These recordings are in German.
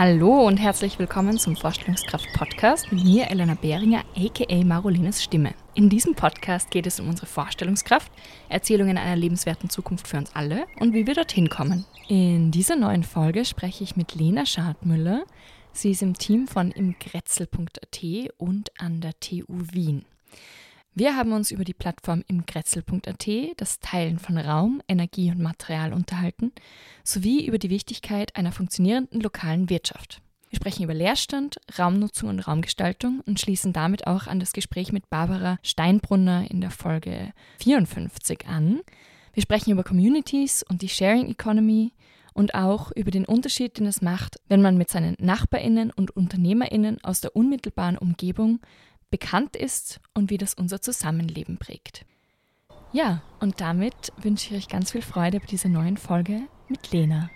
Hallo und herzlich willkommen zum Vorstellungskraft-Podcast mit mir, Elena Behringer, aka Marolines Stimme. In diesem Podcast geht es um unsere Vorstellungskraft, Erzählungen einer lebenswerten Zukunft für uns alle und wie wir dorthin kommen. In dieser neuen Folge spreche ich mit Lena Schadmüller. Sie ist im Team von imgrätzel.at und an der TU Wien. Wir haben uns über die Plattform imgrätzel.at, das Teilen von Raum, Energie und Material unterhalten, sowie über die Wichtigkeit einer funktionierenden lokalen Wirtschaft. Wir sprechen über Leerstand, Raumnutzung und Raumgestaltung und schließen damit auch an das Gespräch mit Barbara Steinbrunner in der Folge 54 an. Wir sprechen über Communities und die Sharing Economy und auch über den Unterschied, den es macht, wenn man mit seinen Nachbarinnen und Unternehmerinnen aus der unmittelbaren Umgebung bekannt ist und wie das unser Zusammenleben prägt. Ja, und damit wünsche ich euch ganz viel Freude bei dieser neuen Folge mit Lena.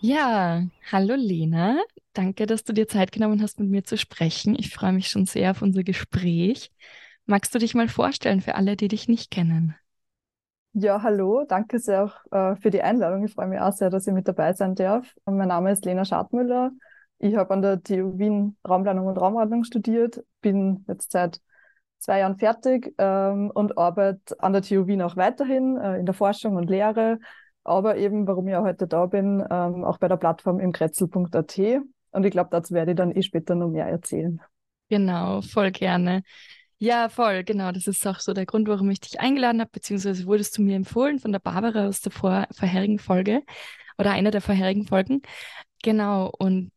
Ja, hallo Lena. Danke, dass du dir Zeit genommen hast, mit mir zu sprechen. Ich freue mich schon sehr auf unser Gespräch. Magst du dich mal vorstellen für alle, die dich nicht kennen? Ja, hallo. Danke sehr auch äh, für die Einladung. Ich freue mich auch sehr, dass ich mit dabei sein darf. Mein Name ist Lena Schadmüller. Ich habe an der TU Wien Raumplanung und Raumordnung studiert, bin jetzt seit zwei Jahren fertig ähm, und arbeite an der TU Wien auch weiterhin äh, in der Forschung und Lehre, aber eben, warum ich auch heute da bin, ähm, auch bei der Plattform im Kretzel.at. Und ich glaube, dazu werde ich dann eh später noch mehr erzählen. Genau, voll gerne. Ja, voll, genau. Das ist auch so der Grund, warum ich dich eingeladen habe, beziehungsweise wurdest du mir empfohlen von der Barbara aus der vor vorherigen Folge oder einer der vorherigen Folgen. Genau, und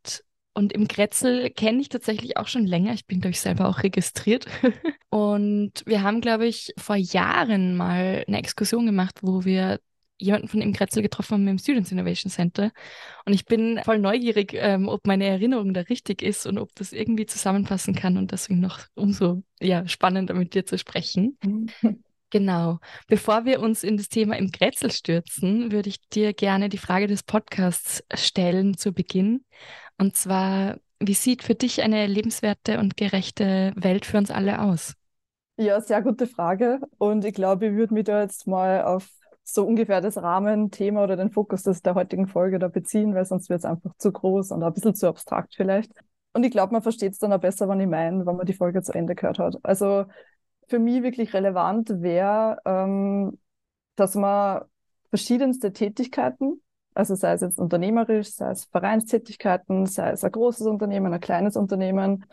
und im Grätzl kenne ich tatsächlich auch schon länger. Ich bin, glaube ich, selber auch registriert. und wir haben, glaube ich, vor Jahren mal eine Exkursion gemacht, wo wir jemanden von im Grätzl getroffen haben im Students Innovation Center. Und ich bin voll neugierig, ähm, ob meine Erinnerung da richtig ist und ob das irgendwie zusammenpassen kann und deswegen noch umso ja, spannender mit dir zu sprechen. Genau. Bevor wir uns in das Thema im Grätzl stürzen, würde ich dir gerne die Frage des Podcasts stellen zu Beginn. Und zwar, wie sieht für dich eine lebenswerte und gerechte Welt für uns alle aus? Ja, sehr gute Frage. Und ich glaube, ich würde mich da jetzt mal auf so ungefähr das Rahmenthema oder den Fokus des, der heutigen Folge da beziehen, weil sonst wird es einfach zu groß und ein bisschen zu abstrakt vielleicht. Und ich glaube, man versteht es dann auch besser, wenn ich meine, wenn man die Folge zu Ende gehört hat. Also für mich wirklich relevant wäre, ähm, dass man verschiedenste Tätigkeiten also sei es jetzt unternehmerisch, sei es Vereinstätigkeiten, sei es ein großes Unternehmen, ein kleines Unternehmen,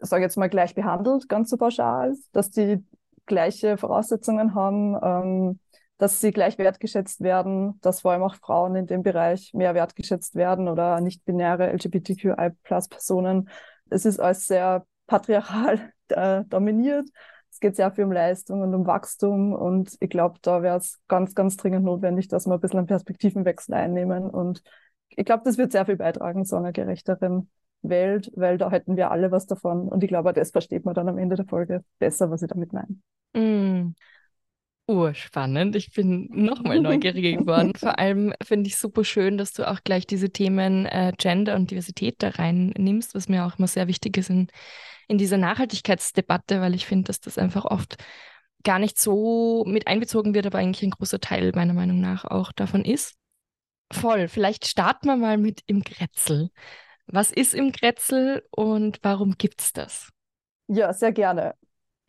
sage jetzt mal gleich behandelt, ganz so pauschal, dass die gleiche Voraussetzungen haben, ähm, dass sie gleich wertgeschätzt werden, dass vor allem auch Frauen in dem Bereich mehr wertgeschätzt werden oder nicht-binäre LGBTQI-Plus-Personen. Es ist alles sehr patriarchal äh, dominiert geht sehr viel um Leistung und um Wachstum und ich glaube, da wäre es ganz, ganz dringend notwendig, dass wir ein bisschen einen Perspektivenwechsel einnehmen und ich glaube, das wird sehr viel beitragen zu einer gerechteren Welt, weil da hätten wir alle was davon und ich glaube, das versteht man dann am Ende der Folge besser, was ich damit meine. Mm. Urspannend. Ich bin nochmal neugierig geworden. Vor allem finde ich super schön, dass du auch gleich diese Themen äh, Gender und Diversität da reinnimmst, was mir auch immer sehr wichtig ist in in dieser Nachhaltigkeitsdebatte, weil ich finde, dass das einfach oft gar nicht so mit einbezogen wird, aber eigentlich ein großer Teil meiner Meinung nach auch davon ist. Voll. Vielleicht starten wir mal mit im Grätzl. Was ist im Grätzl und warum gibt es das? Ja, sehr gerne.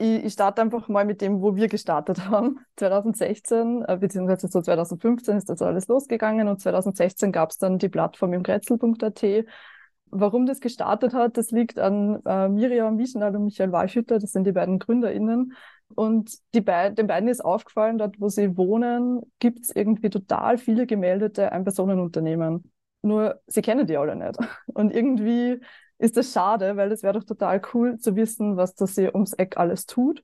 Ich, ich, starte einfach mal mit dem, wo wir gestartet haben. 2016, äh, beziehungsweise so 2015 ist das alles losgegangen und 2016 gab es dann die Plattform im Grätzl.at, Warum das gestartet hat, das liegt an äh, Miriam Wiesenal und Michael Walschütter, das sind die beiden GründerInnen. Und die be den beiden ist aufgefallen, dort wo sie wohnen, gibt es irgendwie total viele gemeldete Ein-Personen-Unternehmen. Nur sie kennen die alle nicht. Und irgendwie ist das schade, weil es wäre doch total cool zu wissen, was das hier ums Eck alles tut.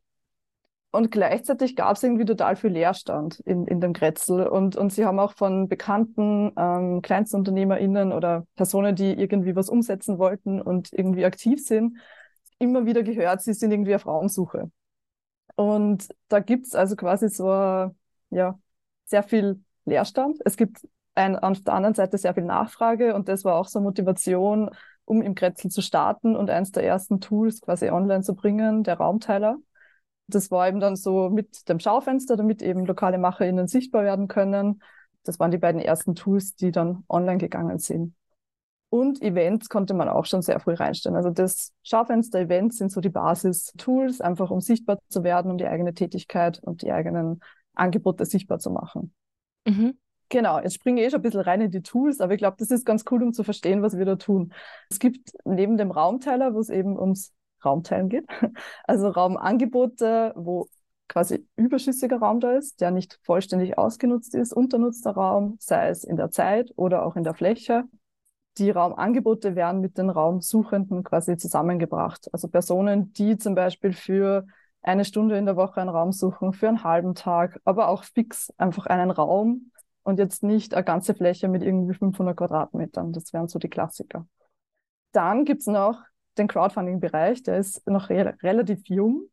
Und gleichzeitig gab es irgendwie total viel Leerstand in, in dem Grätzl. Und, und sie haben auch von bekannten ähm, KleinstunternehmerInnen oder Personen, die irgendwie was umsetzen wollten und irgendwie aktiv sind, immer wieder gehört, sie sind irgendwie auf Frauensuche. Und da gibt's also quasi so ja, sehr viel Leerstand. Es gibt ein, auf der anderen Seite sehr viel Nachfrage und das war auch so Motivation, um im Grätzl zu starten und eins der ersten Tools quasi online zu bringen, der Raumteiler das war eben dann so mit dem Schaufenster, damit eben lokale MacherInnen sichtbar werden können. Das waren die beiden ersten Tools, die dann online gegangen sind. Und Events konnte man auch schon sehr früh reinstellen. Also das Schaufenster-Events sind so die Basis-Tools, einfach um sichtbar zu werden, um die eigene Tätigkeit und die eigenen Angebote sichtbar zu machen. Mhm. Genau, jetzt springe ich eh schon ein bisschen rein in die Tools, aber ich glaube, das ist ganz cool, um zu verstehen, was wir da tun. Es gibt neben dem Raumteiler, wo es eben ums Raumteilen geht, also Raumangebote, wo quasi überschüssiger Raum da ist, der nicht vollständig ausgenutzt ist, unternutzter Raum, sei es in der Zeit oder auch in der Fläche. Die Raumangebote werden mit den Raumsuchenden quasi zusammengebracht. Also Personen, die zum Beispiel für eine Stunde in der Woche einen Raum suchen, für einen halben Tag, aber auch fix einfach einen Raum und jetzt nicht eine ganze Fläche mit irgendwie 500 Quadratmetern. Das wären so die Klassiker. Dann gibt es noch den Crowdfunding-Bereich, der ist noch re relativ jung.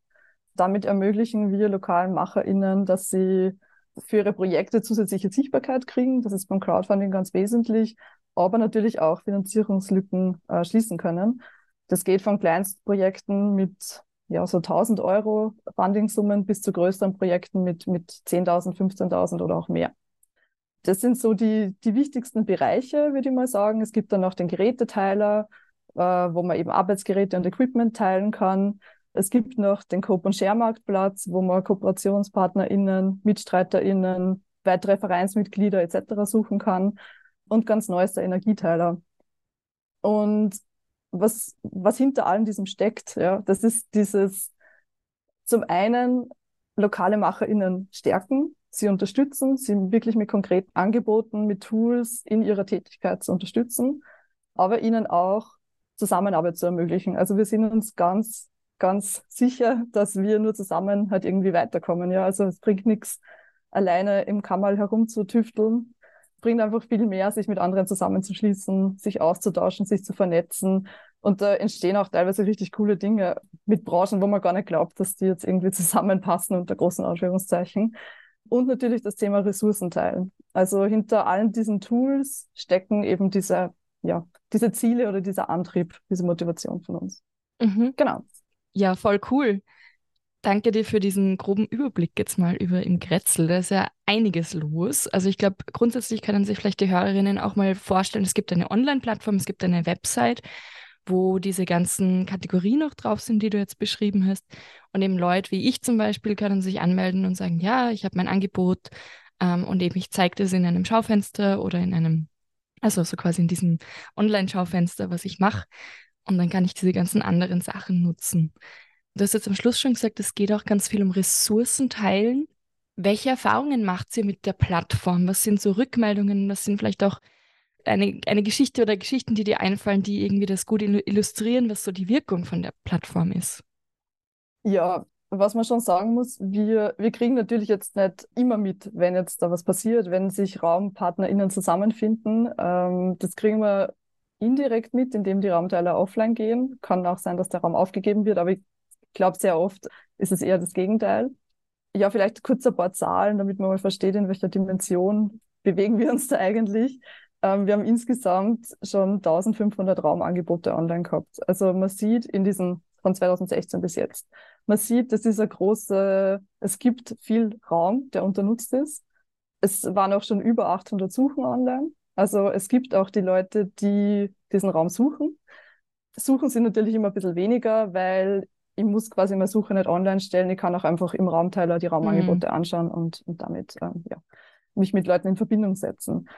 Damit ermöglichen wir lokalen MacherInnen, dass sie für ihre Projekte zusätzliche Sichtbarkeit kriegen. Das ist beim Crowdfunding ganz wesentlich, aber natürlich auch Finanzierungslücken äh, schließen können. Das geht von Kleinstprojekten mit ja, so 1000 Euro Fundingsummen bis zu größeren Projekten mit, mit 10.000, 15.000 oder auch mehr. Das sind so die, die wichtigsten Bereiche, würde ich mal sagen. Es gibt dann noch den Geräteteiler, äh, wo man eben Arbeitsgeräte und Equipment teilen kann. Es gibt noch den Coop- und Share-Marktplatz, wo man KooperationspartnerInnen, MitstreiterInnen, weitere Vereinsmitglieder etc. suchen kann. Und ganz neu ist der Energieteiler. Und was, was hinter allem diesem steckt, ja, das ist dieses zum einen lokale MacherInnen stärken, sie unterstützen, sie wirklich mit konkreten Angeboten, mit Tools in ihrer Tätigkeit zu unterstützen, aber ihnen auch Zusammenarbeit zu ermöglichen. Also wir sind uns ganz ganz sicher, dass wir nur zusammen halt irgendwie weiterkommen. Ja, also es bringt nichts, alleine im Kammerl herumzutüfteln. Es bringt einfach viel mehr, sich mit anderen zusammenzuschließen, sich auszutauschen, sich zu vernetzen. Und da entstehen auch teilweise richtig coole Dinge mit Branchen, wo man gar nicht glaubt, dass die jetzt irgendwie zusammenpassen unter großen Ausführungszeichen. Und natürlich das Thema Ressourcenteilen. Also hinter allen diesen Tools stecken eben diese, ja, diese Ziele oder dieser Antrieb, diese Motivation von uns. Mhm. Genau. Ja, voll cool. Danke dir für diesen groben Überblick jetzt mal über im Grätzl. Da ist ja einiges los. Also ich glaube, grundsätzlich können sich vielleicht die Hörerinnen auch mal vorstellen, es gibt eine Online-Plattform, es gibt eine Website, wo diese ganzen Kategorien noch drauf sind, die du jetzt beschrieben hast. Und eben Leute wie ich zum Beispiel können sich anmelden und sagen, ja, ich habe mein Angebot ähm, und eben ich zeige das in einem Schaufenster oder in einem, also so quasi in diesem Online-Schaufenster, was ich mache. Und dann kann ich diese ganzen anderen Sachen nutzen. Du hast jetzt am Schluss schon gesagt, es geht auch ganz viel um Ressourcen teilen. Welche Erfahrungen macht ihr mit der Plattform? Was sind so Rückmeldungen? Was sind vielleicht auch eine, eine Geschichte oder Geschichten, die dir einfallen, die irgendwie das gut illustrieren, was so die Wirkung von der Plattform ist? Ja, was man schon sagen muss, wir, wir kriegen natürlich jetzt nicht immer mit, wenn jetzt da was passiert, wenn sich RaumpartnerInnen zusammenfinden. Ähm, das kriegen wir indirekt mit, indem die Raumteiler offline gehen. Kann auch sein, dass der Raum aufgegeben wird, aber ich glaube, sehr oft ist es eher das Gegenteil. Ja, vielleicht kurz ein paar Zahlen, damit man mal versteht, in welcher Dimension bewegen wir uns da eigentlich. Ähm, wir haben insgesamt schon 1500 Raumangebote online gehabt. Also man sieht in diesen von 2016 bis jetzt, man sieht, das ist eine große, es gibt viel Raum, der unternutzt ist. Es waren auch schon über 800 Suchen online. Also es gibt auch die Leute, die diesen Raum suchen. Suchen sind natürlich immer ein bisschen weniger, weil ich muss quasi meine Suche nicht online stellen. Ich kann auch einfach im Raumteiler die Raumangebote mhm. anschauen und, und damit ähm, ja, mich mit Leuten in Verbindung setzen.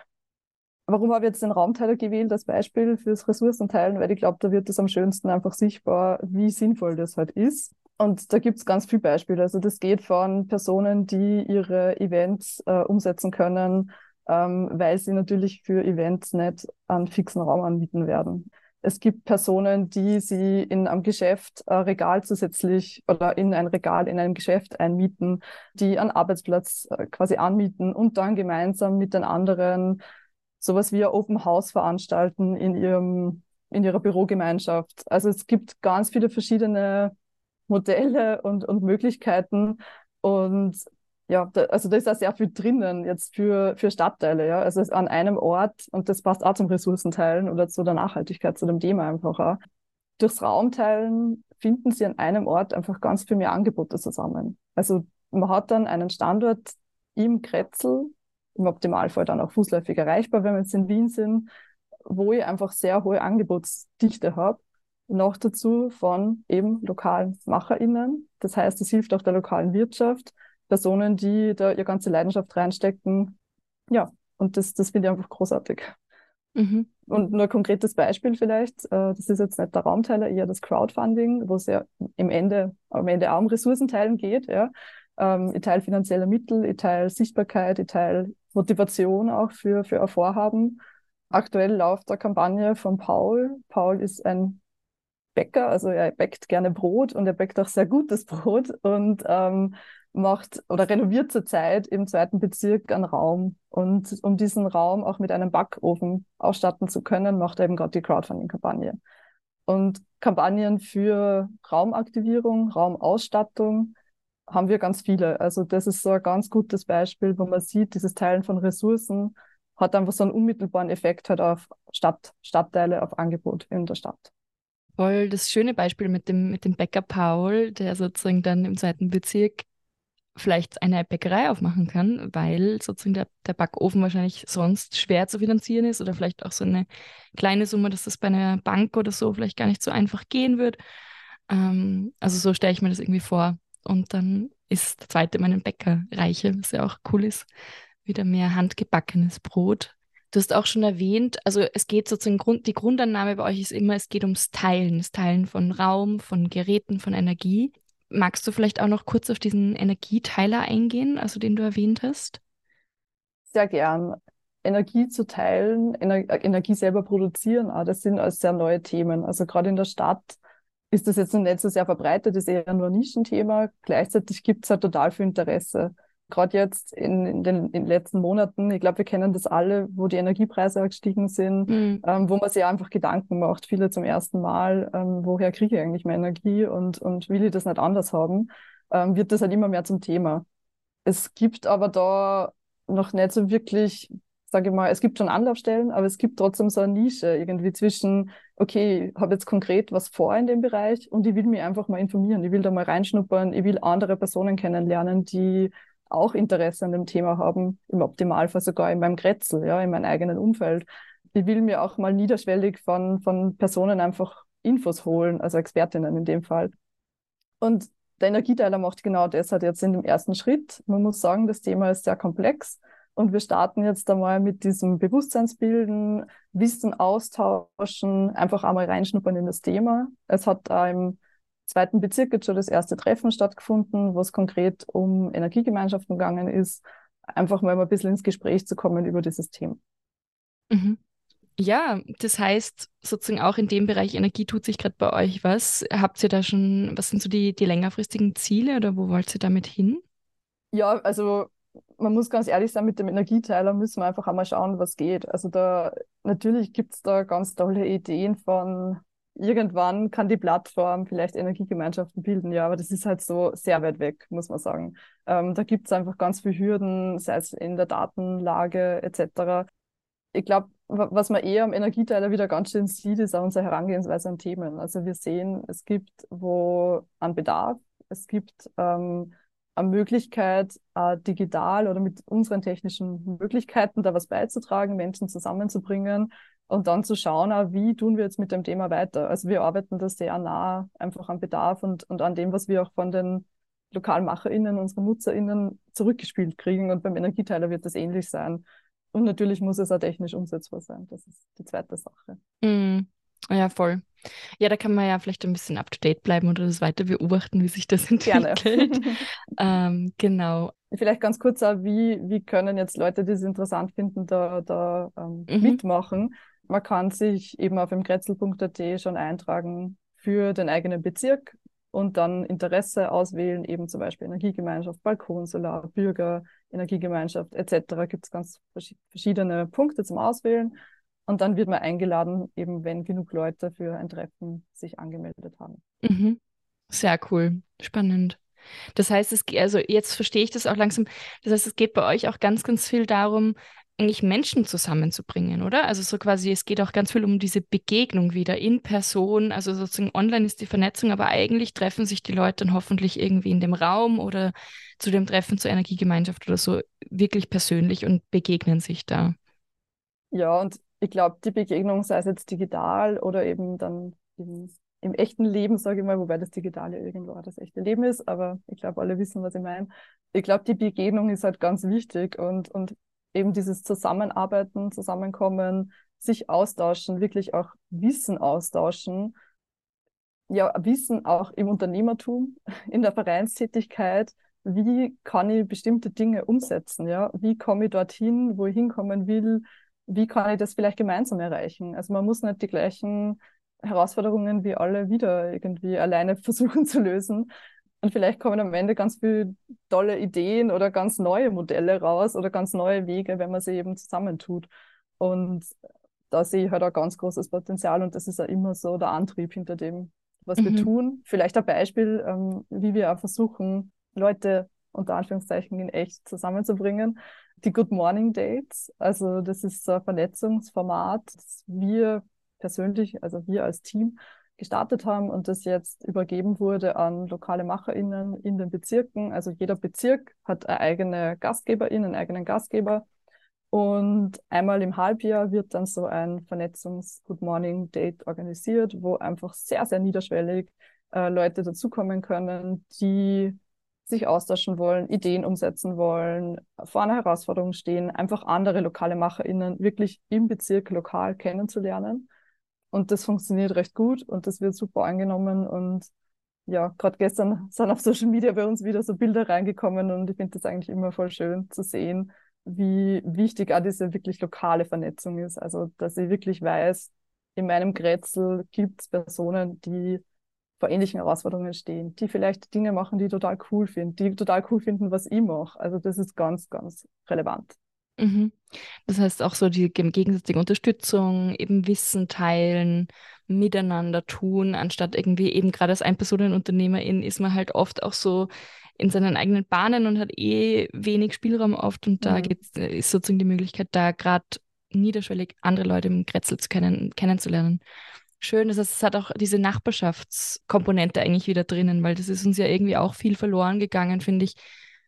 Warum habe ich jetzt den Raumteiler gewählt als Beispiel fürs Ressourcenteilen? Weil ich glaube, da wird es am schönsten einfach sichtbar, wie sinnvoll das halt ist. Und da gibt es ganz viele Beispiele. Also das geht von Personen, die ihre Events äh, umsetzen können, ähm, weil sie natürlich für Events nicht einen fixen Raum anbieten werden. Es gibt Personen, die sie in einem Geschäft äh, Regal zusätzlich oder in ein Regal in einem Geschäft einmieten, die einen Arbeitsplatz äh, quasi anmieten und dann gemeinsam mit den anderen sowas wie ein Open House veranstalten in ihrem in ihrer Bürogemeinschaft. Also es gibt ganz viele verschiedene Modelle und, und Möglichkeiten. Und ja, da, also da ist auch sehr viel drinnen jetzt für, für Stadtteile, ja. Also an einem Ort, und das passt auch zum Ressourcenteilen oder zu der Nachhaltigkeit, zu dem Thema einfach auch. Durchs Raumteilen finden sie an einem Ort einfach ganz viel mehr Angebote zusammen. Also man hat dann einen Standort im Kretzel, im Optimalfall dann auch fußläufig erreichbar, wenn wir jetzt in Wien sind, wo ich einfach sehr hohe Angebotsdichte habe. Noch dazu von eben lokalen MacherInnen. Das heißt, es hilft auch der lokalen Wirtschaft, Personen, die da ihre ganze Leidenschaft reinstecken. Ja, und das, das finde ich einfach großartig. Mhm. Und nur ein konkretes Beispiel vielleicht, äh, das ist jetzt nicht der Raumteiler, eher das Crowdfunding, wo es ja im Ende, am Ende auch um Ressourcenteilen geht. Ja. Ähm, ich teile finanzielle Mittel, ich teile Sichtbarkeit, ich teile Motivation auch für, für ein Vorhaben. Aktuell läuft eine Kampagne von Paul. Paul ist ein Bäcker, also er bäckt gerne Brot und er bäckt auch sehr gutes Brot und ähm, macht oder renoviert zurzeit im zweiten Bezirk einen Raum. Und um diesen Raum auch mit einem Backofen ausstatten zu können, macht er eben gerade die Crowdfunding-Kampagne. Und Kampagnen für Raumaktivierung, Raumausstattung haben wir ganz viele. Also das ist so ein ganz gutes Beispiel, wo man sieht, dieses Teilen von Ressourcen hat einfach so einen unmittelbaren Effekt halt auf Stadt, Stadtteile, auf Angebot in der Stadt. Voll das schöne Beispiel mit dem, mit dem Bäcker Paul, der sozusagen dann im zweiten Bezirk vielleicht eine Bäckerei aufmachen kann, weil sozusagen der, der Backofen wahrscheinlich sonst schwer zu finanzieren ist oder vielleicht auch so eine kleine Summe, dass das bei einer Bank oder so vielleicht gar nicht so einfach gehen wird. Ähm, also so stelle ich mir das irgendwie vor. Und dann ist der zweite meinen Bäcker reiche, was ja auch cool ist. Wieder mehr handgebackenes Brot. Du hast auch schon erwähnt, also es geht sozusagen, Grund, die Grundannahme bei euch ist immer, es geht ums Teilen, das Teilen von Raum, von Geräten, von Energie. Magst du vielleicht auch noch kurz auf diesen Energieteiler eingehen, also den du erwähnt hast? Sehr gern. Energie zu teilen, Ener Energie selber produzieren, auch, das sind alles sehr neue Themen. Also gerade in der Stadt ist das jetzt noch nicht so sehr verbreitet, ist eher nur ein Nischenthema. Gleichzeitig gibt es halt total viel Interesse gerade jetzt in, in, den, in den letzten Monaten, ich glaube, wir kennen das alle, wo die Energiepreise gestiegen sind, mhm. ähm, wo man sich einfach Gedanken macht, viele zum ersten Mal, ähm, woher kriege ich eigentlich mehr Energie und, und will ich das nicht anders haben, ähm, wird das halt immer mehr zum Thema. Es gibt aber da noch nicht so wirklich, sage ich mal, es gibt schon Anlaufstellen, aber es gibt trotzdem so eine Nische irgendwie zwischen, okay, ich habe jetzt konkret was vor in dem Bereich und ich will mich einfach mal informieren, ich will da mal reinschnuppern, ich will andere Personen kennenlernen, die auch Interesse an dem Thema haben, im Optimalfall sogar in meinem Grätzl, ja, in meinem eigenen Umfeld. Ich will mir auch mal niederschwellig von, von Personen einfach Infos holen, also Expertinnen in dem Fall. Und der Energieteiler macht genau das halt jetzt in dem ersten Schritt. Man muss sagen, das Thema ist sehr komplex und wir starten jetzt einmal mit diesem Bewusstseinsbilden, Wissen austauschen, einfach einmal reinschnuppern in das Thema. Es hat da im zweiten Bezirk jetzt schon das erste Treffen stattgefunden, wo es konkret um Energiegemeinschaften gegangen ist, einfach mal ein bisschen ins Gespräch zu kommen über dieses Thema. Mhm. Ja, das heißt sozusagen auch in dem Bereich Energie tut sich gerade bei euch was. Habt ihr da schon, was sind so die, die längerfristigen Ziele oder wo wollt ihr damit hin? Ja, also man muss ganz ehrlich sein, mit dem Energieteiler müssen wir einfach einmal schauen, was geht. Also da natürlich gibt es da ganz tolle Ideen von irgendwann kann die Plattform vielleicht Energiegemeinschaften bilden, ja, aber das ist halt so sehr weit weg, muss man sagen. Ähm, da gibt es einfach ganz viele Hürden, sei es in der Datenlage etc. Ich glaube, was man eher am Energieteiler wieder ganz schön sieht, ist auch unsere Herangehensweise an Themen. Also wir sehen, es gibt wo an Bedarf, es gibt ähm, Möglichkeit, äh, digital oder mit unseren technischen Möglichkeiten da was beizutragen, Menschen zusammenzubringen und dann zu schauen, auch, wie tun wir jetzt mit dem Thema weiter. Also wir arbeiten da sehr nah einfach am Bedarf und, und an dem, was wir auch von den LokalmacherInnen, unseren NutzerInnen zurückgespielt kriegen. Und beim Energieteiler wird das ähnlich sein. Und natürlich muss es auch technisch umsetzbar sein. Das ist die zweite Sache. Mm, ja, voll. Ja, da kann man ja vielleicht ein bisschen up to date bleiben oder das weiter beobachten, wie sich das entwickelt. Gerne. ähm, genau. Vielleicht ganz kurz auch, wie, wie können jetzt Leute, die es interessant finden, da, da ähm, mhm. mitmachen? man kann sich eben auf dem Kretzel.at schon eintragen für den eigenen Bezirk und dann Interesse auswählen, eben zum Beispiel Energiegemeinschaft, Balkonsolar, Bürger, Energiegemeinschaft etc. Gibt es ganz verschiedene Punkte zum Auswählen. Und dann wird man eingeladen, eben wenn genug Leute für ein Treffen sich angemeldet haben. Mhm. Sehr cool, spannend. Das heißt, es, also jetzt verstehe ich das auch langsam. Das heißt, es geht bei euch auch ganz, ganz viel darum, eigentlich Menschen zusammenzubringen, oder? Also so quasi, es geht auch ganz viel um diese Begegnung wieder in Person. Also sozusagen online ist die Vernetzung, aber eigentlich treffen sich die Leute dann hoffentlich irgendwie in dem Raum oder zu dem Treffen zur Energiegemeinschaft oder so wirklich persönlich und begegnen sich da. Ja, und ich glaube, die Begegnung, sei es jetzt digital oder eben dann im, im echten Leben, sage ich mal, wobei das Digitale irgendwo das echte Leben ist, aber ich glaube, alle wissen, was ich meine. Ich glaube, die Begegnung ist halt ganz wichtig und, und eben dieses Zusammenarbeiten, Zusammenkommen, sich austauschen, wirklich auch Wissen austauschen. Ja, Wissen auch im Unternehmertum, in der Vereinstätigkeit. Wie kann ich bestimmte Dinge umsetzen? Ja, wie komme ich dorthin, wo ich hinkommen will? Wie kann ich das vielleicht gemeinsam erreichen? Also man muss nicht die gleichen Herausforderungen wie alle wieder irgendwie alleine versuchen zu lösen. Und vielleicht kommen am Ende ganz viele tolle Ideen oder ganz neue Modelle raus oder ganz neue Wege, wenn man sie eben zusammentut. Und da sehe ich halt auch ganz großes Potenzial und das ist ja immer so der Antrieb hinter dem, was mhm. wir tun. Vielleicht ein Beispiel, ähm, wie wir auch versuchen, Leute unter Anführungszeichen in echt zusammenzubringen. Die Good Morning Dates, also das ist so ein Vernetzungsformat, das wir persönlich, also wir als Team, gestartet haben und das jetzt übergeben wurde an lokale MacherInnen in den Bezirken. Also jeder Bezirk hat eine eigene Gastgeberin, einen eigenen Gastgeber. Und einmal im Halbjahr wird dann so ein Vernetzungs-Good Morning Date organisiert, wo einfach sehr, sehr niederschwellig äh, Leute dazukommen können, die sich austauschen wollen, Ideen umsetzen wollen, vor einer Herausforderung stehen, einfach andere lokale MacherInnen wirklich im Bezirk lokal kennenzulernen. Und das funktioniert recht gut und das wird super angenommen. Und ja, gerade gestern sind auf Social Media bei uns wieder so Bilder reingekommen und ich finde das eigentlich immer voll schön zu sehen, wie wichtig auch diese wirklich lokale Vernetzung ist. Also, dass ich wirklich weiß, in meinem Grätzl gibt es Personen, die vor ähnlichen Herausforderungen stehen, die vielleicht Dinge machen, die total cool finden, die total cool finden, was ich mache. Also das ist ganz, ganz relevant. Mhm. Das heißt auch so die gegenseitige Unterstützung, eben Wissen teilen, miteinander tun, anstatt irgendwie eben gerade als Einpersonenunternehmerin ist man halt oft auch so in seinen eigenen Bahnen und hat eh wenig Spielraum oft und da mhm. geht's, äh, ist sozusagen die Möglichkeit, da gerade niederschwellig andere Leute im Kretzel zu kennen, kennenzulernen schön. Das heißt, es hat auch diese Nachbarschaftskomponente eigentlich wieder drinnen, weil das ist uns ja irgendwie auch viel verloren gegangen, finde ich.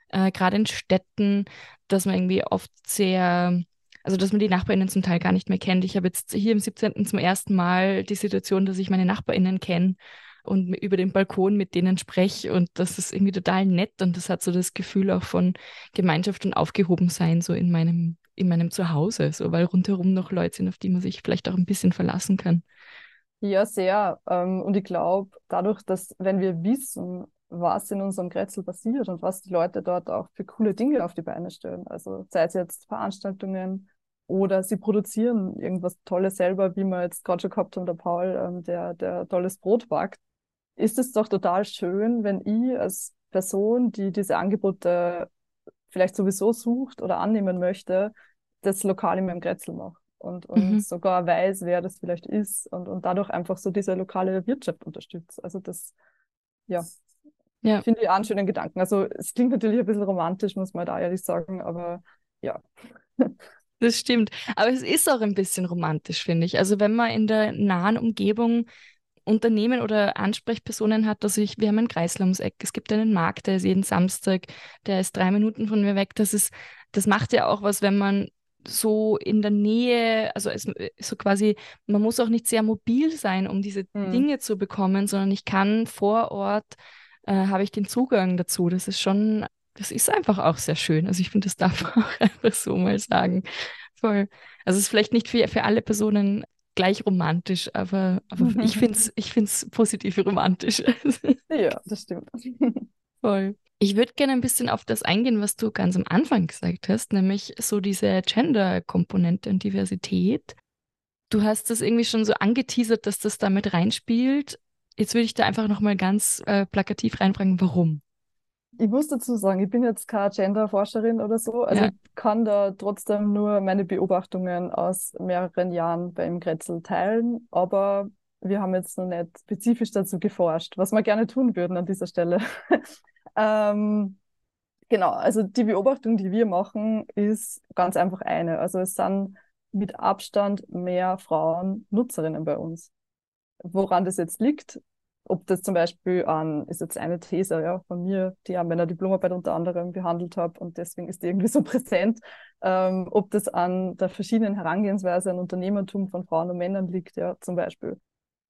Äh, Gerade in Städten, dass man irgendwie oft sehr, also dass man die NachbarInnen zum Teil gar nicht mehr kennt. Ich habe jetzt hier im 17. zum ersten Mal die Situation, dass ich meine NachbarInnen kenne und über den Balkon mit denen spreche und das ist irgendwie total nett und das hat so das Gefühl auch von Gemeinschaft und Aufgehobensein so in meinem, in meinem Zuhause, so weil rundherum noch Leute sind, auf die man sich vielleicht auch ein bisschen verlassen kann. Ja, sehr. Ähm, und ich glaube, dadurch, dass wenn wir wissen, was in unserem Grätzl passiert und was die Leute dort auch für coole Dinge auf die Beine stellen, also sei es jetzt Veranstaltungen oder sie produzieren irgendwas Tolles selber, wie wir jetzt gerade schon gehabt haben, der Paul, ähm, der, der tolles Brot backt, ist es doch total schön, wenn ich als Person, die diese Angebote vielleicht sowieso sucht oder annehmen möchte, das lokal in meinem Grätzl mache und, und mhm. sogar weiß, wer das vielleicht ist und, und dadurch einfach so diese lokale Wirtschaft unterstützt. Also das, ja, ja. finde ich auch einen schönen Gedanken. Also es klingt natürlich ein bisschen romantisch, muss man da ehrlich sagen, aber ja. Das stimmt. Aber es ist auch ein bisschen romantisch, finde ich. Also wenn man in der nahen Umgebung Unternehmen oder Ansprechpersonen hat, also ich, wir haben einen Kreisel ums Eck, es gibt einen Markt, der ist jeden Samstag, der ist drei Minuten von mir weg. Das ist, das macht ja auch was, wenn man so in der Nähe, also es, so quasi, man muss auch nicht sehr mobil sein, um diese mhm. Dinge zu bekommen, sondern ich kann vor Ort, äh, habe ich den Zugang dazu. Das ist schon, das ist einfach auch sehr schön. Also ich finde, das darf man auch einfach so mal sagen. Voll. Also es ist vielleicht nicht für, für alle Personen gleich romantisch, aber, aber mhm. ich finde es ich find's positiv romantisch. ja, das stimmt. Voll. Ich würde gerne ein bisschen auf das eingehen, was du ganz am Anfang gesagt hast, nämlich so diese Gender-Komponente und Diversität. Du hast das irgendwie schon so angeteasert, dass das damit reinspielt. Jetzt würde ich da einfach nochmal ganz äh, plakativ reinfragen, warum? Ich muss dazu sagen, ich bin jetzt keine Gender-Forscherin oder so. Also ja. ich kann da trotzdem nur meine Beobachtungen aus mehreren Jahren beim Grätzl teilen. Aber wir haben jetzt noch nicht spezifisch dazu geforscht, was wir gerne tun würden an dieser Stelle. Ähm, genau, also die Beobachtung, die wir machen, ist ganz einfach eine. Also es sind mit Abstand mehr Frauen Nutzerinnen bei uns. Woran das jetzt liegt, ob das zum Beispiel an, ist jetzt eine These ja, von mir, die an meiner Diplomarbeit unter anderem behandelt habe und deswegen ist die irgendwie so präsent, ähm, ob das an der verschiedenen Herangehensweise an Unternehmertum von Frauen und Männern liegt, ja, zum Beispiel.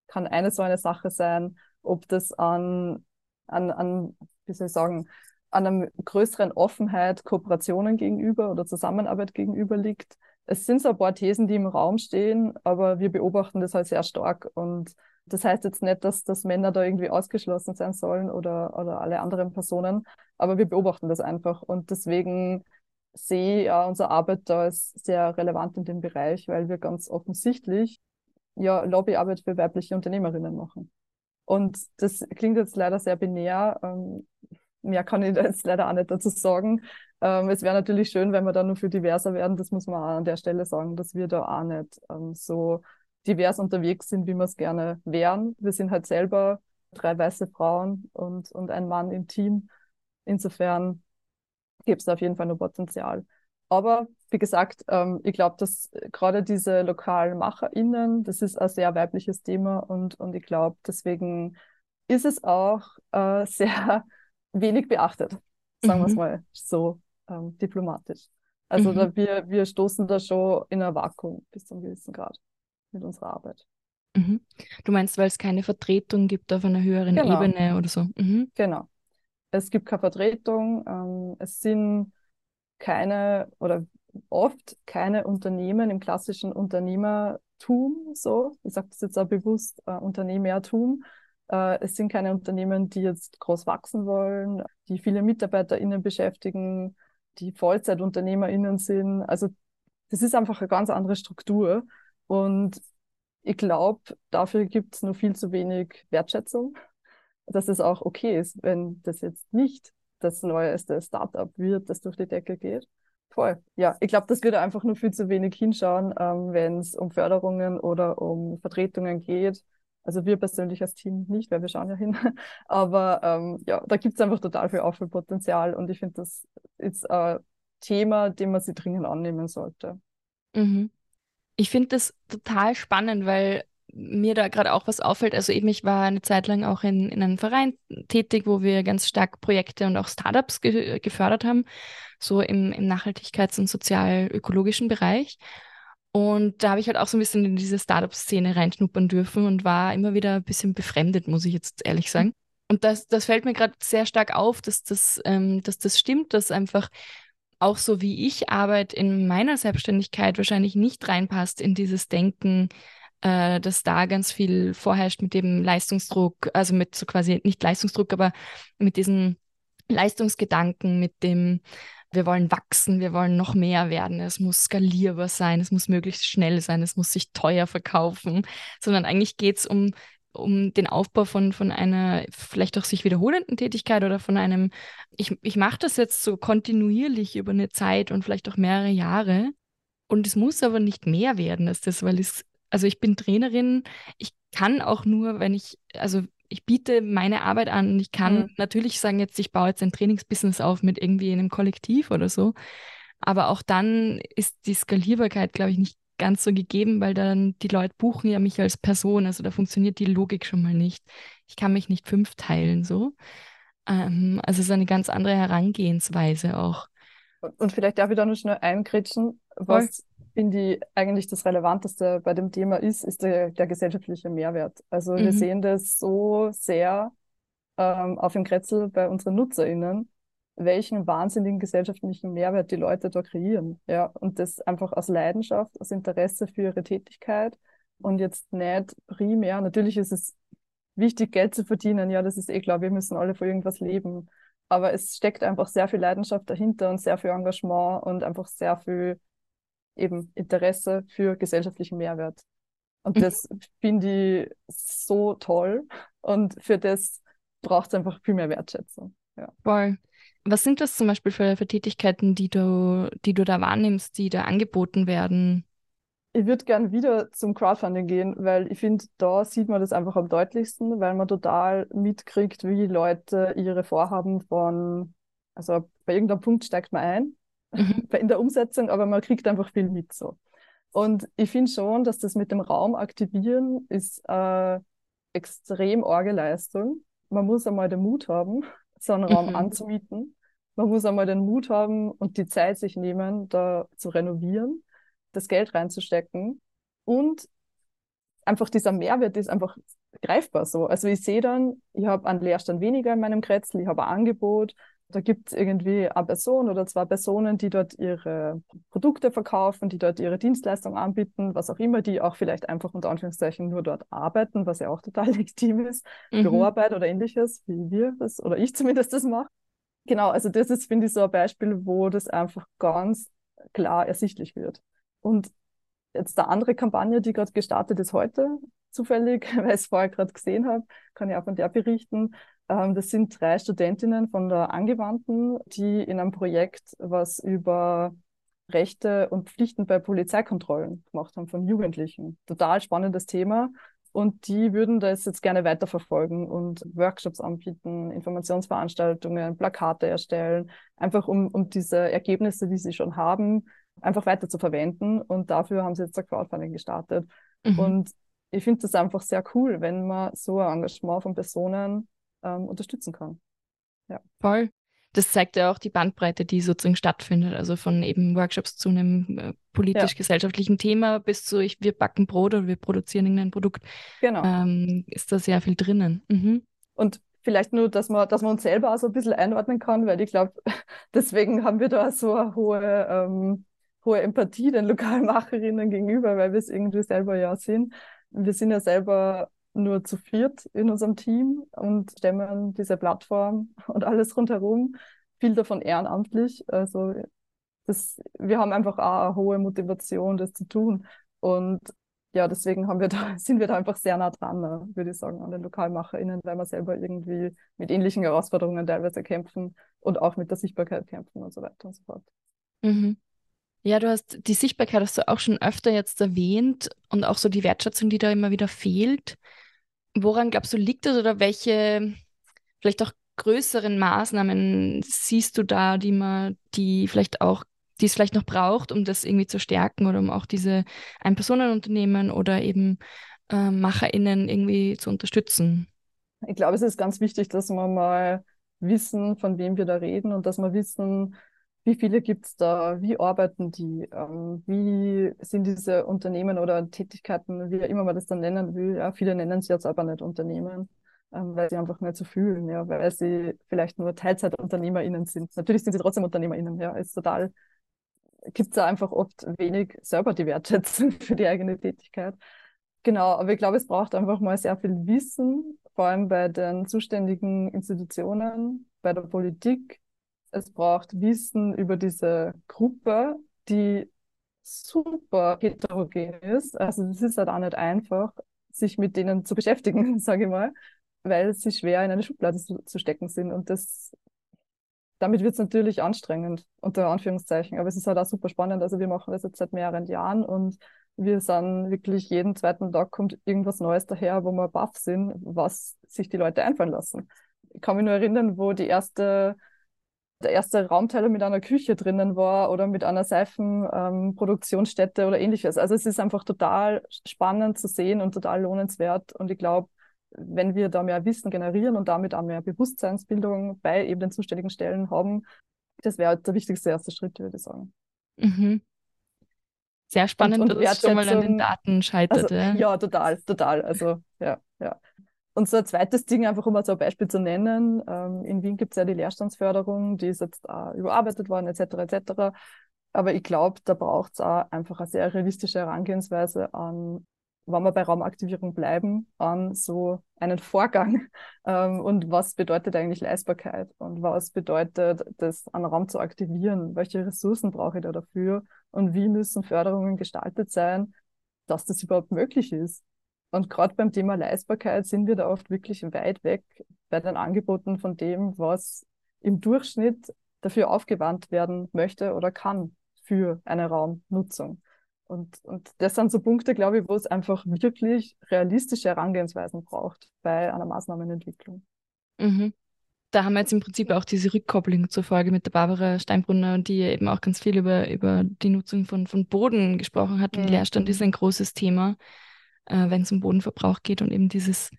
Kann eine so eine Sache sein, ob das an, an, an wie soll ich sagen, einer größeren Offenheit Kooperationen gegenüber oder Zusammenarbeit gegenüber liegt. Es sind so ein paar Thesen, die im Raum stehen, aber wir beobachten das halt sehr stark und das heißt jetzt nicht, dass, dass Männer da irgendwie ausgeschlossen sein sollen oder, oder alle anderen Personen, aber wir beobachten das einfach. Und deswegen sehe ich ja unsere Arbeit da als sehr relevant in dem Bereich, weil wir ganz offensichtlich ja Lobbyarbeit für weibliche Unternehmerinnen machen. Und das klingt jetzt leider sehr binär. Ähm, mehr kann ich da jetzt leider auch nicht dazu sagen. Ähm, es wäre natürlich schön, wenn wir da nur für diverser werden. Das muss man auch an der Stelle sagen, dass wir da auch nicht ähm, so divers unterwegs sind, wie wir es gerne wären. Wir sind halt selber drei weiße Frauen und, und ein Mann im Team. Insofern gibt es auf jeden Fall noch Potenzial. Aber wie gesagt, ähm, ich glaube, dass gerade diese lokalen MacherInnen, das ist ein sehr weibliches Thema und, und ich glaube, deswegen ist es auch äh, sehr wenig beachtet, sagen mhm. wir es mal so ähm, diplomatisch. Also mhm. da, wir, wir stoßen da schon in ein Vakuum bis zum gewissen Grad mit unserer Arbeit. Mhm. Du meinst, weil es keine Vertretung gibt auf einer höheren genau. Ebene oder so? Mhm. Genau. Es gibt keine Vertretung. Ähm, es sind keine oder oft keine Unternehmen im klassischen Unternehmertum, so. Ich sage das jetzt auch bewusst, äh, Unternehmertum. Äh, es sind keine Unternehmen, die jetzt groß wachsen wollen, die viele MitarbeiterInnen beschäftigen, die VollzeitunternehmerInnen sind. Also das ist einfach eine ganz andere Struktur. Und ich glaube, dafür gibt es nur viel zu wenig Wertschätzung, dass es auch okay ist, wenn das jetzt nicht das neueste Startup wird, das durch die Decke geht. Voll. Ja, ich glaube, das wird einfach nur viel zu wenig hinschauen, ähm, wenn es um Förderungen oder um Vertretungen geht. Also wir persönlich als Team nicht, weil wir schauen ja hin. Aber ähm, ja, da gibt es einfach total viel Aufholpotenzial und ich finde, das ist ein Thema, dem man sich dringend annehmen sollte. Mhm. Ich finde das total spannend, weil mir da gerade auch was auffällt. Also eben, ich war eine Zeit lang auch in, in einem Verein tätig, wo wir ganz stark Projekte und auch Startups ge gefördert haben, so im, im Nachhaltigkeits- und sozial-ökologischen Bereich. Und da habe ich halt auch so ein bisschen in diese Startup-Szene reinschnuppern dürfen und war immer wieder ein bisschen befremdet, muss ich jetzt ehrlich sagen. Und das, das fällt mir gerade sehr stark auf, dass das, ähm, dass das stimmt, dass einfach auch so wie ich Arbeit in meiner Selbstständigkeit wahrscheinlich nicht reinpasst in dieses Denken, äh, dass da ganz viel vorherrscht mit dem Leistungsdruck, also mit so quasi nicht Leistungsdruck, aber mit diesen Leistungsgedanken, mit dem, wir wollen wachsen, wir wollen noch mehr werden, es muss skalierbar sein, es muss möglichst schnell sein, es muss sich teuer verkaufen, sondern eigentlich geht es um um den Aufbau von, von einer vielleicht auch sich wiederholenden Tätigkeit oder von einem, ich, ich mache das jetzt so kontinuierlich über eine Zeit und vielleicht auch mehrere Jahre. Und es muss aber nicht mehr werden als das, weil es, also ich bin Trainerin, ich kann auch nur, wenn ich, also ich biete meine Arbeit an und ich kann mhm. natürlich sagen, jetzt ich baue jetzt ein Trainingsbusiness auf mit irgendwie einem Kollektiv oder so. Aber auch dann ist die Skalierbarkeit, glaube ich, nicht ganz so gegeben, weil dann die Leute buchen ja mich als Person. Also da funktioniert die Logik schon mal nicht. Ich kann mich nicht fünf teilen so. Ähm, also es ist eine ganz andere Herangehensweise auch. Und vielleicht darf ich da noch schnell eingritschen. Was finde ich eigentlich das Relevanteste bei dem Thema ist, ist der, der gesellschaftliche Mehrwert. Also mhm. wir sehen das so sehr ähm, auf dem Kretzel bei unseren NutzerInnen, welchen wahnsinnigen gesellschaftlichen Mehrwert die Leute da kreieren. Ja, und das einfach aus Leidenschaft, aus Interesse für ihre Tätigkeit und jetzt nicht primär. Natürlich ist es wichtig, Geld zu verdienen. Ja, das ist eh klar. Wir müssen alle für irgendwas leben. Aber es steckt einfach sehr viel Leidenschaft dahinter und sehr viel Engagement und einfach sehr viel eben Interesse für gesellschaftlichen Mehrwert. Und mhm. das finde ich so toll. Und für das braucht es einfach viel mehr Wertschätzung. Ja. Voll. Was sind das zum Beispiel für, für Tätigkeiten, die du, die du da wahrnimmst, die da angeboten werden? Ich würde gern wieder zum Crowdfunding gehen, weil ich finde, da sieht man das einfach am deutlichsten, weil man total mitkriegt, wie Leute ihre Vorhaben von, also bei irgendeinem Punkt steigt man ein, mhm. in der Umsetzung, aber man kriegt einfach viel mit so. Und ich finde schon, dass das mit dem Raum aktivieren ist äh, extrem arge Leistung. Man muss einmal den Mut haben, so einen Raum Mhm. anzumieten. Man muss einmal den Mut haben und die Zeit sich nehmen, da zu renovieren, das Geld reinzustecken. Und einfach dieser Mehrwert ist einfach greifbar so. Also ich sehe dann, ich habe einen Leerstand weniger in meinem Kretzel, ich habe ein Angebot. Da gibt es irgendwie eine Person oder zwei Personen, die dort ihre Produkte verkaufen, die dort ihre Dienstleistung anbieten, was auch immer, die auch vielleicht einfach unter Anführungszeichen nur dort arbeiten, was ja auch total legitim ist. Mhm. Büroarbeit oder ähnliches, wie wir das oder ich zumindest das mache. Genau, also das ist, finde ich, so ein Beispiel, wo das einfach ganz klar ersichtlich wird. Und jetzt eine andere Kampagne, die gerade gestartet ist heute, zufällig, weil ich es vorher gerade gesehen habe, kann ich auch von der berichten. Ähm, das sind drei Studentinnen von der Angewandten, die in einem Projekt was über Rechte und Pflichten bei Polizeikontrollen gemacht haben von Jugendlichen. Total spannendes Thema. Und die würden das jetzt gerne weiterverfolgen und Workshops anbieten, Informationsveranstaltungen, Plakate erstellen, einfach um, um diese Ergebnisse, die sie schon haben, einfach weiter zu verwenden. Und dafür haben sie jetzt ein Crowdfunding gestartet. Mhm. Und ich finde das einfach sehr cool, wenn man so ein Engagement von Personen ähm, unterstützen kann. Voll. Das zeigt ja auch die Bandbreite, die sozusagen stattfindet. Also von eben Workshops zu einem äh, politisch-gesellschaftlichen Thema bis zu ich, wir backen Brot oder wir produzieren irgendein Produkt, Genau. ähm, ist da sehr viel drinnen. Mhm. Und vielleicht nur, dass man, dass man uns selber auch so ein bisschen einordnen kann, weil ich glaube, deswegen haben wir da so eine hohe, ähm, hohe Empathie den Lokalmacherinnen gegenüber, weil wir es irgendwie selber ja sind. Wir sind ja selber nur zu viert in unserem Team und stemmen diese Plattform und alles rundherum, viel davon ehrenamtlich. Also das, wir haben einfach auch eine hohe Motivation, das zu tun. Und ja, deswegen haben wir da, sind wir da einfach sehr nah dran, ne, würde ich sagen, an den LokalmacherInnen, weil wir selber irgendwie mit ähnlichen Herausforderungen teilweise kämpfen und auch mit der Sichtbarkeit kämpfen und so weiter und so fort. Mhm. Ja, du hast die Sichtbarkeit hast du auch schon öfter jetzt erwähnt und auch so die Wertschätzung, die da immer wieder fehlt. Woran glaubst du, liegt das oder welche vielleicht auch größeren Maßnahmen siehst du da, die man, die vielleicht auch, die es vielleicht noch braucht, um das irgendwie zu stärken oder um auch diese Ein-Personen-Unternehmen oder eben äh, MacherInnen irgendwie zu unterstützen? Ich glaube, es ist ganz wichtig, dass wir mal wissen, von wem wir da reden und dass wir wissen, wie viele gibt es da, wie arbeiten die, ähm, wie sind diese Unternehmen oder Tätigkeiten, wie immer man das dann nennen will. Ja, viele nennen sie jetzt aber nicht Unternehmen, ähm, weil sie einfach nicht so fühlen, ja, weil sie vielleicht nur TeilzeitunternehmerInnen sind. Natürlich sind sie trotzdem UnternehmerInnen, ja, ist total, gibt es da einfach oft wenig selber die Wertschätzung für die eigene Tätigkeit. Genau, aber ich glaube, es braucht einfach mal sehr viel Wissen, vor allem bei den zuständigen Institutionen, bei der Politik. Es braucht Wissen über diese Gruppe, die super heterogen ist. Also es ist halt auch nicht einfach, sich mit denen zu beschäftigen, sage ich mal, weil sie schwer in eine Schublade zu, zu stecken sind. Und das, damit wird es natürlich anstrengend, unter Anführungszeichen. Aber es ist halt auch super spannend. Also wir machen das jetzt seit mehreren Jahren und wir sind wirklich jeden zweiten Tag kommt irgendwas Neues daher, wo wir baff sind, was sich die Leute einfallen lassen. Ich kann mich nur erinnern, wo die erste, der erste Raumteiler mit einer Küche drinnen war oder mit einer Seifenproduktionsstätte ähm, oder ähnliches. Also es ist einfach total spannend zu sehen und total lohnenswert. Und ich glaube, wenn wir da mehr Wissen generieren und damit auch mehr Bewusstseinsbildung bei eben den zuständigen Stellen haben, das wäre halt der wichtigste erste Schritt, würde ich sagen. Mhm. Sehr spannend, und, und dass es schon mal an den Daten scheitert. Also, ja. ja, total, total. Also, ja, ja. Und so ein zweites Ding, einfach um mal so ein Beispiel zu nennen, ähm, in Wien gibt es ja die Leerstandsförderung, die ist jetzt auch überarbeitet worden, etc., etc. Aber ich glaube, da braucht es auch einfach eine sehr realistische Herangehensweise an, wenn wir bei Raumaktivierung bleiben, an so einen Vorgang. Ähm, und was bedeutet eigentlich Leistbarkeit? Und was bedeutet das, einen Raum zu aktivieren? Welche Ressourcen brauche ich da dafür? Und wie müssen Förderungen gestaltet sein, dass das überhaupt möglich ist? Und gerade beim Thema Leistbarkeit sind wir da oft wirklich weit weg bei den Angeboten von dem, was im Durchschnitt dafür aufgewandt werden möchte oder kann für eine Raumnutzung. Und, und das sind so Punkte, glaube ich, wo es einfach wirklich realistische Herangehensweisen braucht bei einer Maßnahmenentwicklung. Mhm. Da haben wir jetzt im Prinzip auch diese Rückkopplung zur Folge mit der Barbara Steinbrunner, die eben auch ganz viel über, über die Nutzung von, von Boden gesprochen hat. Und Mhm. Leerstand ist ein großes Thema, äh, wenn es um Bodenverbrauch geht und eben dieses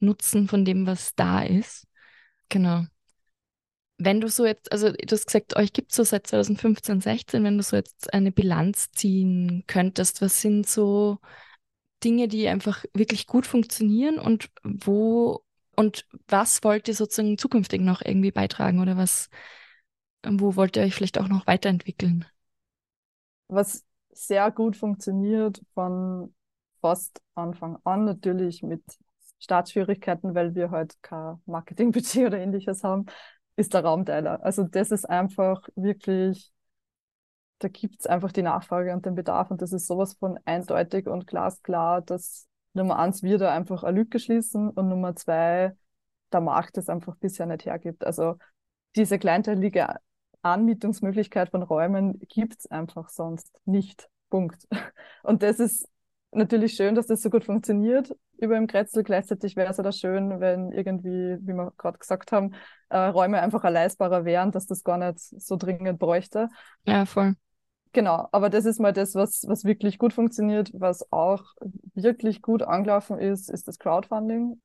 nutzen von dem, was da ist. Genau. Wenn du so jetzt, also du hast gesagt, euch gibt es so seit 2015, 16, wenn du so jetzt eine Bilanz ziehen könntest, was sind so Dinge, die einfach wirklich gut funktionieren und wo und was wollt ihr sozusagen zukünftig noch irgendwie beitragen oder was, wo wollt ihr euch vielleicht auch noch weiterentwickeln? Was sehr gut funktioniert von fast Anfang an, natürlich mit Startschwierigkeiten, weil wir halt kein Marketingbudget oder ähnliches haben, ist der Raumteiler. Also das ist einfach wirklich, da gibt es einfach die Nachfrage und den Bedarf und das ist sowas von eindeutig und glasklar, dass Nummer eins, wir da einfach eine Lücke schließen und Nummer zwei, der Markt das einfach bisher nicht hergibt. Also diese kleinteilige Anmietungsmöglichkeit von Räumen gibt es einfach sonst nicht. Punkt. Und das ist natürlich schön, dass das so gut funktioniert über im Kretzel. Gleichzeitig wäre es ja schön, wenn irgendwie, wie wir gerade gesagt haben, äh, Räume einfach leistbarer wären, dass das gar nicht so dringend bräuchte. Ja, voll. Genau, aber das ist mal das, was, was wirklich gut funktioniert. Was auch wirklich gut angelaufen ist, ist das Crowdfunding.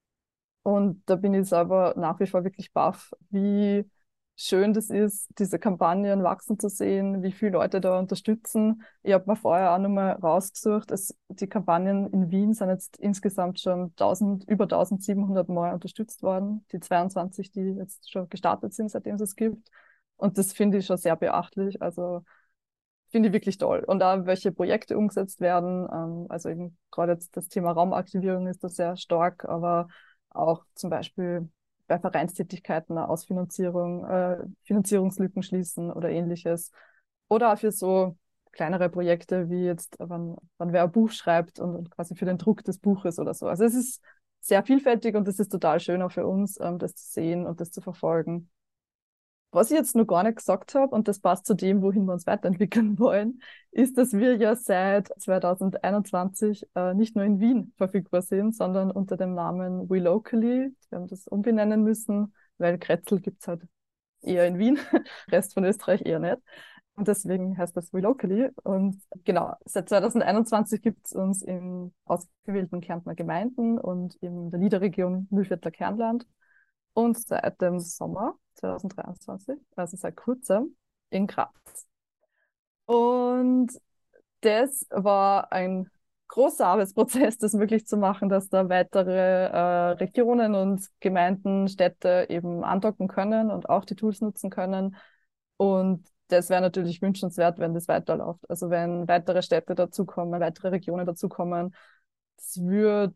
Und da bin ich selber nach wie vor wirklich baff, wie schön das ist, diese Kampagnen wachsen zu sehen, wie viele Leute da unterstützen. Ich habe mir vorher auch nochmal rausgesucht, dass die Kampagnen in Wien sind jetzt insgesamt schon 1000, über 1700 Mal unterstützt worden. Die 22, die jetzt schon gestartet sind, seitdem es es gibt. Und das finde ich schon sehr beachtlich. Also finde ich wirklich toll. Und auch welche Projekte umgesetzt werden. Ähm, also eben gerade jetzt das Thema Raumaktivierung ist da sehr stark, aber auch zum Beispiel bei Vereinstätigkeiten eine Ausfinanzierung, äh, Finanzierungslücken schließen oder ähnliches. Oder für so kleinere Projekte wie jetzt, wenn, wenn wer ein Buch schreibt und, und quasi für den Druck des Buches oder so. Also es ist sehr vielfältig und es ist total schön auch für uns, ähm, das zu sehen und das zu verfolgen. Was ich jetzt noch gar nicht gesagt habe, und das passt zu dem, wohin wir uns weiterentwickeln wollen, ist, dass wir ja seit 2021 äh, nicht nur in Wien verfügbar sind, sondern unter dem Namen We Locally. Wir haben das umbenennen müssen, weil Kretzel gibt's halt eher in Wien, Rest von Österreich eher nicht. Und deswegen heißt das We Locally. Und genau, seit 2021 gibt's uns in ausgewählten Kärntner Gemeinden und in der Niederregion Mühlviertler Kernland. Und seit dem Sommer 2023, also seit kurzem, in Graz. Und das war ein großer Arbeitsprozess, das möglich zu machen, dass da weitere äh, Regionen und Gemeinden, Städte eben andocken können und auch die Tools nutzen können. Und das wäre natürlich wünschenswert, wenn das weiterläuft. Also wenn weitere Städte dazukommen, weitere Regionen dazukommen, es würde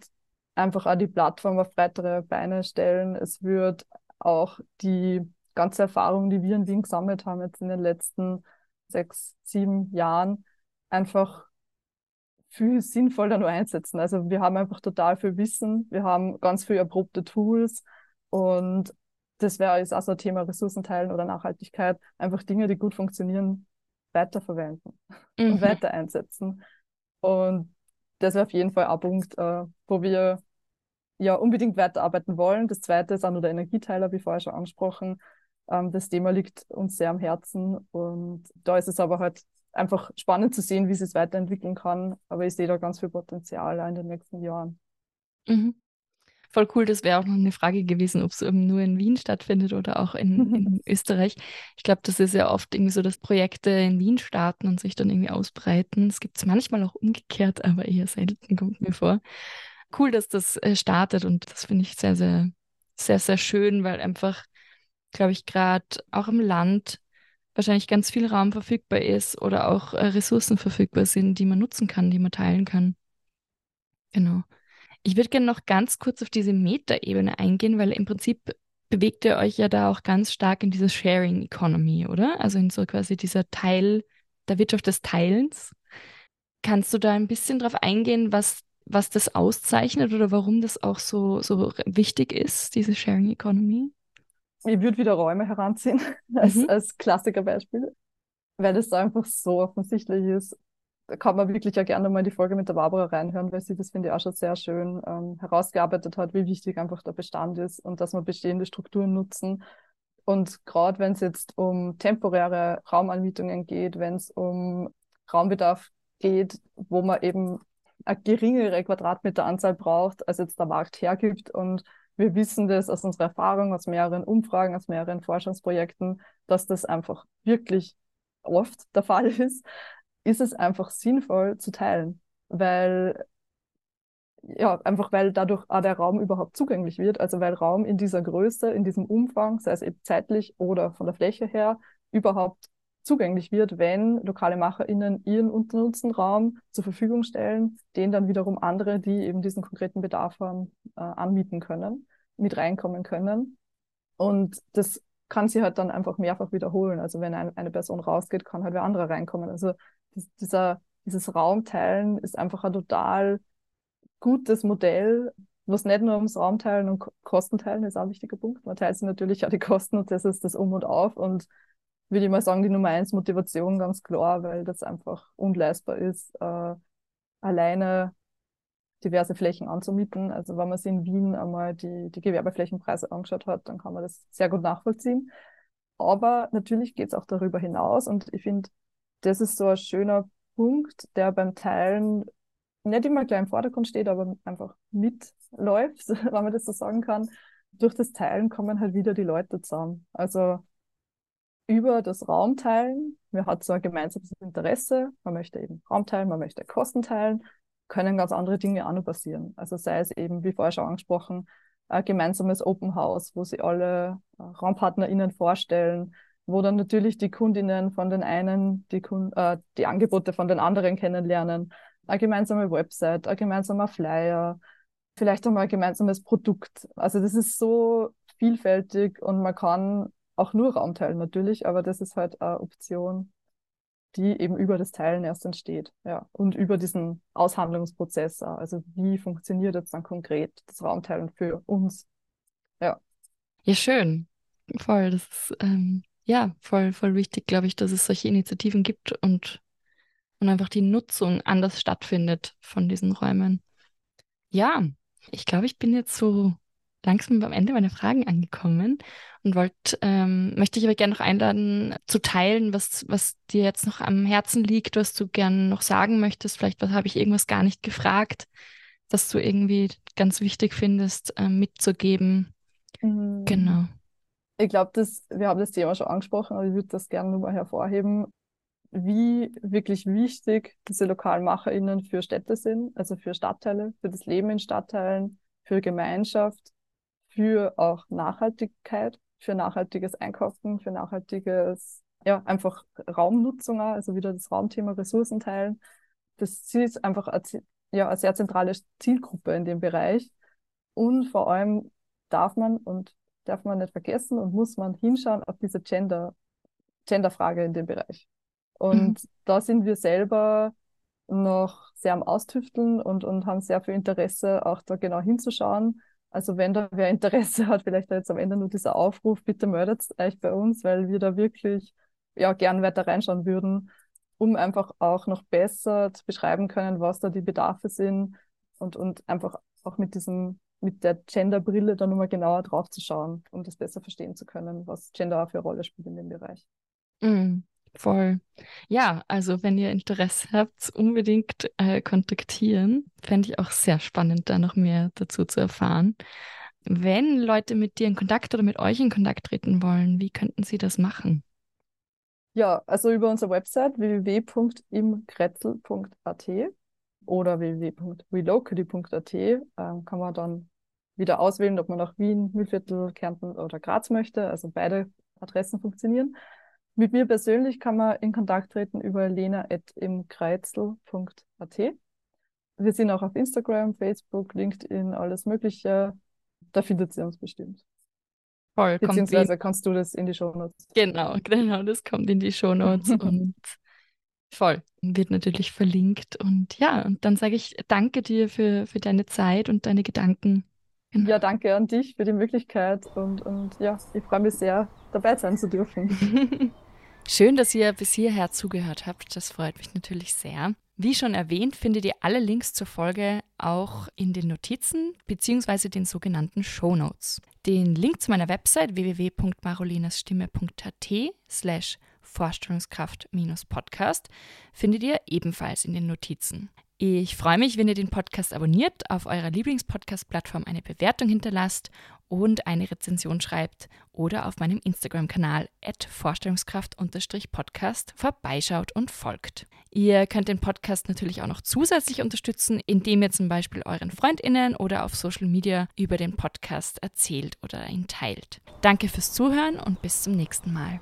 einfach auch die Plattform auf weitere Beine stellen. Es wird auch die ganze Erfahrung, die wir in Wien gesammelt haben, jetzt in den letzten sechs, sieben Jahren, einfach viel sinnvoller nur einsetzen. Also wir haben einfach total viel Wissen, wir haben ganz viel erprobte Tools und das wäre jetzt auch so ein Thema Ressourcenteilen oder Nachhaltigkeit, einfach Dinge, die gut funktionieren, weiterverwenden mhm. und weiter einsetzen. Und das wäre auf jeden Fall ein Punkt, äh, wo wir ja unbedingt weiterarbeiten wollen. Das zweite ist auch nur der Energieteiler, wie vorher schon angesprochen. Ähm, das Thema liegt uns sehr am Herzen und da ist es aber halt einfach spannend zu sehen, wie es sich weiterentwickeln kann. Aber ich sehe da ganz viel Potenzial in den nächsten Jahren. Mhm. Voll cool, das wäre auch noch eine Frage gewesen, ob es nur in Wien stattfindet oder auch in, in Österreich. Ich glaube, das ist ja oft irgendwie so, dass Projekte in Wien starten und sich dann irgendwie ausbreiten. Es gibt es manchmal auch umgekehrt, aber eher selten kommt mir vor. Cool, dass das äh, startet und das finde ich sehr, sehr, sehr, sehr schön, weil einfach glaube ich, gerade auch im Land wahrscheinlich ganz viel Raum verfügbar ist oder auch äh, Ressourcen verfügbar sind, die man nutzen kann, die man teilen kann. Genau. Ich würde gerne noch ganz kurz auf diese Metaebene eingehen, weil im Prinzip bewegt ihr euch ja da auch ganz stark in diese Sharing Economy, oder? Also in so quasi dieser Teil der Wirtschaft des Teilens. Kannst du da ein bisschen drauf eingehen, was, was das auszeichnet oder warum das auch so, so wichtig ist, diese Sharing Economy? ich würde wieder Räume heranziehen als, mhm. als Klassikerbeispiel, weil das einfach so offensichtlich ist. Da kann man wirklich ja gerne mal die Folge mit der Barbara reinhören, weil sie das, finde ich, auch schon sehr schön ähm, herausgearbeitet hat, wie wichtig einfach der Bestand ist und dass man bestehende Strukturen nutzen. Und gerade wenn es jetzt um temporäre Raumanmietungen geht, wenn es um Raumbedarf geht, wo man eben eine geringere Quadratmeteranzahl braucht, als jetzt der Markt hergibt. Und wir wissen das aus unserer Erfahrung, aus mehreren Umfragen, aus mehreren Forschungsprojekten, dass das einfach wirklich oft der Fall ist, ist es einfach sinnvoll zu teilen, weil ja, einfach weil dadurch auch der Raum überhaupt zugänglich wird, also weil Raum in dieser Größe, in diesem Umfang, sei es eben zeitlich oder von der Fläche her, überhaupt zugänglich wird, wenn lokale MacherInnen ihren ungenutzten Raum zur Verfügung stellen, den dann wiederum andere, die eben diesen konkreten Bedarf haben, äh, anmieten können, mit reinkommen können. Und das kann sie halt dann einfach mehrfach wiederholen. Also wenn ein, eine Person rausgeht, kann halt wer andere reinkommen. Also das, dieser, dieses Raumteilen ist einfach ein total gutes Modell, was nicht nur ums Raumteilen und Kostenteilen ist auch ein wichtiger Punkt. Man teilt sich natürlich auch die Kosten und das ist das Um und Auf und würde ich mal sagen, die Nummer eins Motivation ganz klar, weil das einfach unleistbar ist, äh, alleine diverse Flächen anzumieten. Also wenn man sich in Wien einmal die, die Gewerbeflächenpreise angeschaut hat, dann kann man das sehr gut nachvollziehen. Aber natürlich geht es auch darüber hinaus und ich finde, das ist so ein schöner Punkt, der beim Teilen nicht immer gleich im Vordergrund steht, aber einfach mitläuft, wenn man das so sagen kann. Durch das Teilen kommen halt wieder die Leute zusammen. Also über das Raumteilen, man hat so ein gemeinsames Interesse, man möchte eben Raum teilen, man möchte Kosten teilen, können ganz andere Dinge auch noch passieren. Also sei es eben, wie vorher schon angesprochen, ein gemeinsames Open House, wo sie alle äh, RaumpartnerInnen vorstellen, wo dann natürlich die Kundinnen von den einen die, Kund äh, die Angebote von den anderen kennenlernen, eine gemeinsame Website, ein gemeinsamer Flyer, vielleicht einmal ein gemeinsames Produkt. Also das ist so vielfältig und man kann auch nur Raum teilen natürlich, aber das ist halt eine Option, die eben über das Teilen erst entsteht. Ja. Und über diesen Aushandlungsprozess. Also wie funktioniert jetzt dann konkret das Raumteilen für uns? Ja. Ja, schön. Voll. Das ist ähm, ja voll, voll wichtig, glaube ich, dass es solche Initiativen gibt und, und einfach die Nutzung anders stattfindet von diesen Räumen. Ja, ich glaube, ich bin jetzt so langsam am Ende meiner Fragen angekommen und wollt, ähm, möchte ich aber gerne noch einladen, zu teilen, was, was dir jetzt noch am Herzen liegt, was du gerne noch sagen möchtest. Vielleicht habe ich irgendwas gar nicht gefragt, was du irgendwie ganz wichtig findest, äh, mitzugeben. Mhm. Genau. Ich glaube, wir haben das Thema schon angesprochen, aber ich würde das gerne nochmal hervorheben, wie wirklich wichtig diese LokalmacherInnen für Städte sind, also für Stadtteile, für das Leben in Stadtteilen, für Gemeinschaft für auch Nachhaltigkeit, für nachhaltiges Einkaufen, für nachhaltiges, ja, einfach Raumnutzung, also wieder das Raumthema Ressourcen teilen. Das Ziel ist einfach eine, ja, eine sehr zentrale Zielgruppe in dem Bereich. Und vor allem darf man und darf man nicht vergessen und muss man hinschauen auf diese Gender, Genderfrage in dem Bereich. Und mhm. da sind wir selber noch sehr am Austüfteln und, und haben sehr viel Interesse, auch da genau hinzuschauen also wenn da wer Interesse hat, vielleicht jetzt am Ende nur dieser Aufruf, bitte meldet euch bei uns, weil wir da wirklich ja gern weiter reinschauen würden, um einfach auch noch besser zu beschreiben können, was da die Bedarfe sind und, und einfach auch mit diesem, mit der Gender-Brille da nochmal genauer drauf zu schauen, um das besser verstehen zu können, was Gender auch für eine Rolle spielt in dem Bereich. Mm, Voll. Ja, also wenn ihr Interesse habt, unbedingt äh, kontaktieren. Fände ich auch sehr spannend, da noch mehr dazu zu erfahren. Wenn Leute mit dir in Kontakt oder mit euch in Kontakt treten wollen, wie könnten sie das machen? Ja, also über unsere Website www.imkretzel.at oder www.relocally.at äh, kann man dann wieder auswählen, ob man nach Wien, Mühlviertel, Kärnten oder Graz möchte. Also beide Adressen funktionieren. Mit mir persönlich kann man in Kontakt treten über lena.imkreitzel.at. Wir sind auch auf Instagram, Facebook, LinkedIn, alles Mögliche. Da findet sie uns bestimmt. Voll, Beziehungsweise kannst du das in die Shownotes. Genau, genau, das kommt in die Shownotes und voll. Wird natürlich verlinkt. Und ja, und dann sage ich danke dir für, für deine Zeit und deine Gedanken. Genau. Ja, danke an dich für die Möglichkeit und, und ja, ich freue mich sehr, dabei sein zu dürfen. Schön, dass ihr bis hierher zugehört habt. Das freut mich natürlich sehr. Wie schon erwähnt, findet ihr alle Links zur Folge auch in den Notizen bzw. den sogenannten Show Notes. Den Link zu meiner Website www.marolinasstimme.at slash Vorstellungskraft-Podcast findet ihr ebenfalls in den Notizen. Ich freue mich, wenn ihr den Podcast abonniert, auf eurer Lieblingspodcast-Plattform eine Bewertung hinterlasst und eine Rezension schreibt oder auf meinem Instagram-Kanal vorstellungskraft-podcast vorbeischaut und folgt. Ihr könnt den Podcast natürlich auch noch zusätzlich unterstützen, indem ihr zum Beispiel euren FreundInnen oder auf Social Media über den Podcast erzählt oder ihn teilt. Danke fürs Zuhören und bis zum nächsten Mal.